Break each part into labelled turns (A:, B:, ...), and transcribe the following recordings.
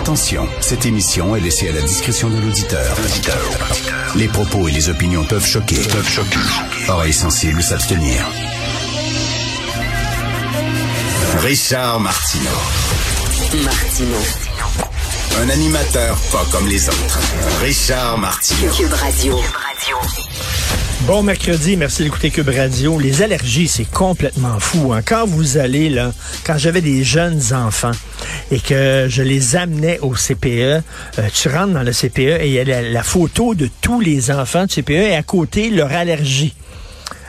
A: Attention, cette émission est laissée à la discrétion de l'auditeur. Les propos et les opinions peuvent choquer. Peuvent choquer. Oreilles sensibles s'abstenir. Richard Martineau.
B: Martino.
A: Un animateur pas comme les autres. Richard Martineau.
B: Cube Radio.
C: Bon mercredi, merci d'écouter Cube Radio. Les allergies, c'est complètement fou. hein. Quand vous allez là, quand j'avais des jeunes enfants et que je les amenais au CPE, euh, tu rentres dans le CPE et il y a la, photo de tous les enfants du CPE et à côté leur allergie.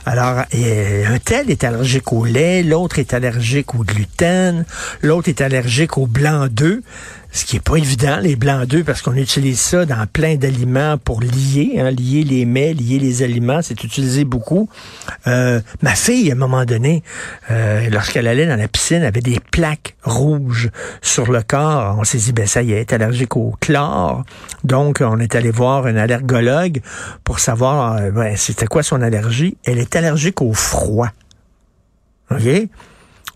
C: Alors, euh, un tel est allergique au lait, l'autre est allergique au gluten, l'autre est allergique au blanc d'œuf, ce qui est pas évident, les blancs d'œufs, parce qu'on utilise ça dans plein d'aliments pour lier, hein, lier les mets, lier les aliments, c'est utilisé beaucoup. Euh, ma fille, à un moment donné, euh, lorsqu'elle allait dans la piscine, avait des plaques rouges sur le corps. On s'est dit, ben ça y est, elle est allergique au chlore. Donc, on est allé voir un allergologue pour savoir euh, ben, c'était quoi son allergie. Elle est allergique au froid. OK?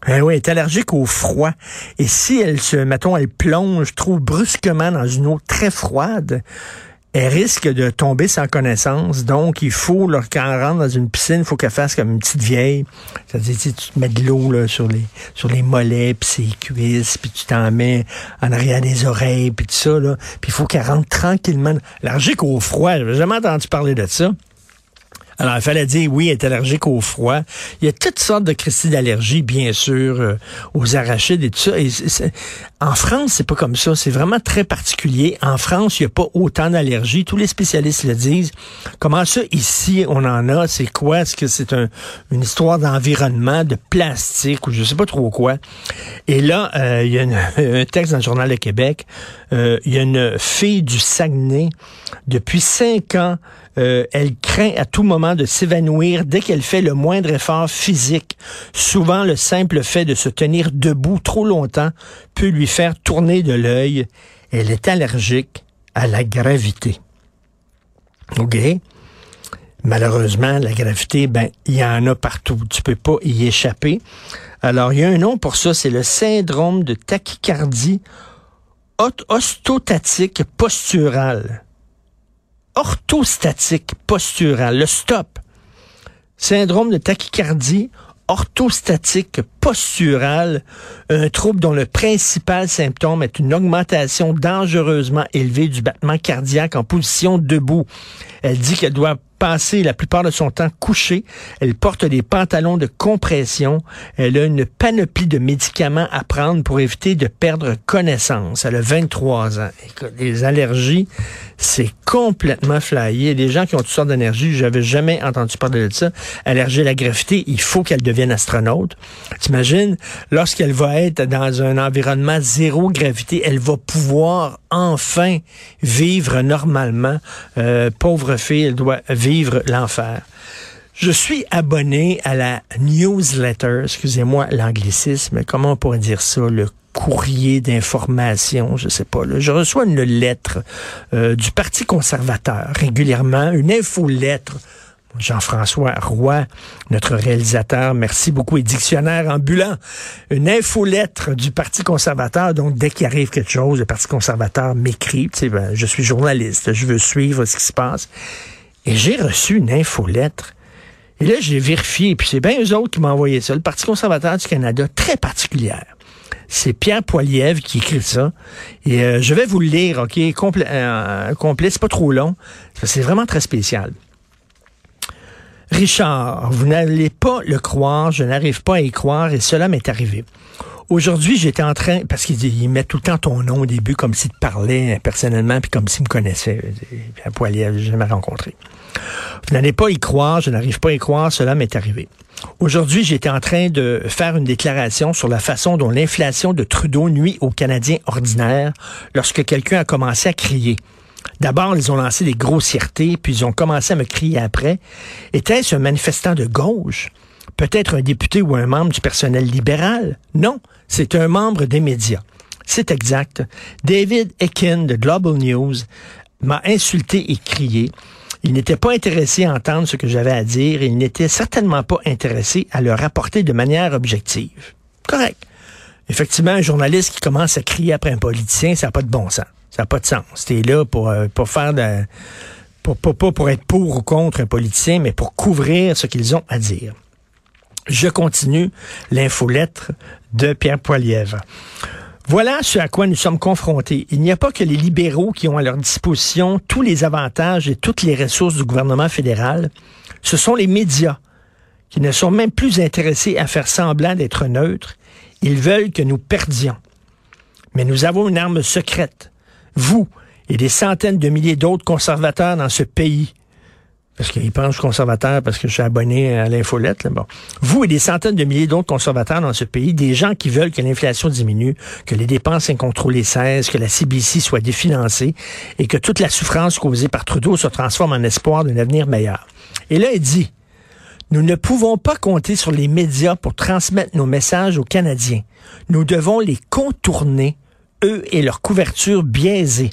C: Eh oui, elle est allergique au froid. Et si elle se, mettons, elle plonge trop brusquement dans une eau très froide, elle risque de tomber sans connaissance. Donc, il faut, quand elle rentre dans une piscine, il faut qu'elle fasse comme une petite vieille. C'est-à-dire, tu te mets de l'eau là, sur les sur les mollets, puis ses cuisses, puis tu t'en mets en arrière des oreilles, puis tout ça. Là. Puis il faut qu'elle rentre tranquillement. Allergique au froid, j'avais jamais entendu parler de ça. Alors, il fallait dire oui, elle est allergique au froid. Il y a toutes sortes de crises d'allergie, bien sûr, euh, aux arachides et tout ça. En France, c'est pas comme ça. C'est vraiment très particulier. En France, il n'y a pas autant d'allergies. Tous les spécialistes le disent. Comment ça, ici, on en a? C'est quoi? Est-ce que c'est un- une histoire d'environnement, de plastique ou je sais pas trop quoi? Et là, euh, il y a un texte dans le Journal de Québec. Euh, il y a une fille du Saguenay. Depuis cinq ans, euh, elle craint à tout moment de s'évanouir dès qu'elle fait le moindre effort physique. Souvent, le simple fait de se tenir debout trop longtemps peut lui faire tourner de l'œil. Elle est allergique à la gravité. OK? Malheureusement, la gravité, ben, il y en a partout. Tu peux pas y échapper. Alors, il y a un nom pour ça, c'est le syndrome de tachycardie ostotatique posturale orthostatique posturale, le stop. Syndrome de tachycardie orthostatique posturale, un trouble dont le principal symptôme est une augmentation dangereusement élevée du battement cardiaque en position debout. Elle dit qu'elle doit la plupart de son temps couchée. Elle porte des pantalons de compression. Elle a une panoplie de médicaments à prendre pour éviter de perdre connaissance. Elle a 23 ans. Écoute, les allergies, c'est complètement flyé. Des gens qui ont toutes sortes d'énergie. J'avais jamais entendu parler de ça. Allergie à la gravité, il faut qu'elle devienne astronaute. T'imagines, lorsqu'elle va être dans un environnement zéro gravité, elle va pouvoir enfin vivre normalement. Euh, pauvre fille, elle doit vivre Je suis abonné à la newsletter, excusez-moi l'anglicisme, comment on pourrait dire ça, le courrier d'information, je sais pas. Je reçois une lettre euh, du Parti conservateur régulièrement, une infolettre. Jean-François Roy, notre réalisateur, merci beaucoup, et dictionnaire ambulant. Une infolettre du Parti conservateur, donc dès qu'il arrive quelque chose, le Parti conservateur m'écrit, ben, je suis journaliste, je veux suivre ce qui se passe. Et j'ai reçu une infolettre. Et là, j'ai vérifié, puis c'est bien eux autres qui m'ont envoyé ça. Le Parti conservateur du Canada, très particulière. C'est Pierre Poilievre qui écrit ça. Et euh, je vais vous le lire, OK, complet, euh, complet c'est pas trop long. C'est vraiment très spécial. Richard, vous n'allez pas le croire, je n'arrive pas à y croire et cela m'est arrivé. Aujourd'hui, j'étais en train, parce qu'il met tout le temps ton nom au début, comme s'il te parlait personnellement, puis comme s'il me connaissait. Pierre Poilievre, je jamais rencontré. Vous n'allez pas y croire, je n'arrive pas à y croire, cela m'est arrivé. Aujourd'hui, j'étais en train de faire une déclaration sur la façon dont l'inflation de Trudeau nuit aux Canadiens ordinaires lorsque quelqu'un a commencé à crier. D'abord, ils ont lancé des grossièretés, puis ils ont commencé à me crier après. Était-ce un manifestant de gauche? Peut-être un député ou un membre du personnel libéral? Non, c'est un membre des médias. C'est exact. David Ekin de Global News m'a insulté et crié. Il n'était pas intéressé à entendre ce que j'avais à dire et il n'était certainement pas intéressé à le rapporter de manière objective. Correct. effectivement, un journaliste qui commence à crier après un politicien, ça n'a pas de bon sens. Ça n'a pas de sens. T'es là pour, euh, pour faire de... Pas pour être pour ou contre un politicien, mais pour couvrir ce qu'ils ont à dire. Je continue l'infolettre de Pierre Poilièvre. Voilà ce à quoi nous sommes confrontés. Il n'y a pas que les libéraux qui ont à leur disposition tous les avantages et toutes les ressources du gouvernement fédéral. Ce sont les médias qui ne sont même plus intéressés à faire semblant d'être neutres. Ils veulent que nous perdions. Mais nous avons une arme secrète. Vous et des centaines de milliers d'autres conservateurs dans ce pays parce qu'ils pensent conservateur parce que je suis abonné à l'infolette. Bon. Vous et des centaines de milliers d'autres conservateurs dans ce pays, des gens qui veulent que l'inflation diminue, que les dépenses incontrôlées cessent, que la CBC soit définancée et que toute la souffrance causée par Trudeau se transforme en espoir d'un avenir meilleur. Et là, il dit, nous ne pouvons pas compter sur les médias pour transmettre nos messages aux Canadiens. Nous devons les contourner, eux et leur couverture biaisée.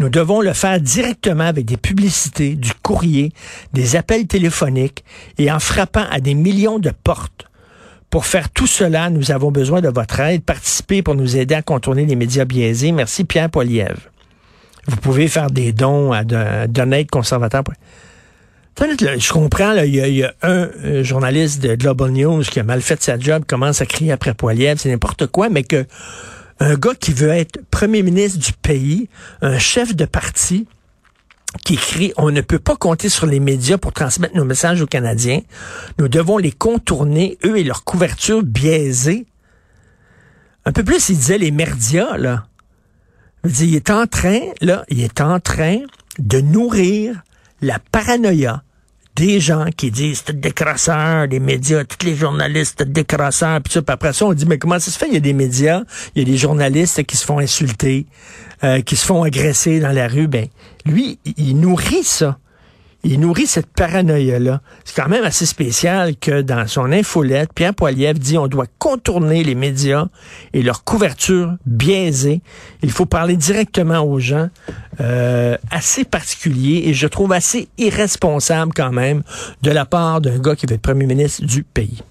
C: Nous devons le faire directement avec des publicités, du courrier, des appels téléphoniques et en frappant à des millions de portes. Pour faire tout cela, nous avons besoin de votre aide. Participez pour nous aider à contourner les médias biaisés. Merci Pierre Poilievre. Vous pouvez faire des dons à d'honnêtes conservateurs. Je comprends, il y, a un euh, journaliste de Global News qui a mal fait sa job, commence à crier après Poilievre, c'est n'importe quoi, mais que un gars qui veut être premier ministre du pays, un chef de parti, qui écrit On ne peut pas compter sur les médias pour transmettre nos messages aux Canadiens. Nous devons les contourner, eux et leur couverture biaisée. Un peu plus, il disait les merdias, là. Il est en train, là, il est en train de nourrir la paranoïa des gens qui disent c'est décrasseur, les médias, tous les journalistes, décrasseurs, puis ça, puis après ça, on dit mais comment ça se fait? Il y a des médias, il y a des journalistes qui se font insulter, euh, qui se font agresser dans la rue. Ben, lui, il nourrit ça il nourrit cette paranoïa-là. C'est quand même assez spécial que dans son infolette, Pierre Poilievre dit on doit contourner les médias et leur couverture biaisée. Il faut parler directement aux gens. Euh, assez particulier et je trouve assez irresponsable quand même de la part d'un gars qui veut être premier ministre du pays.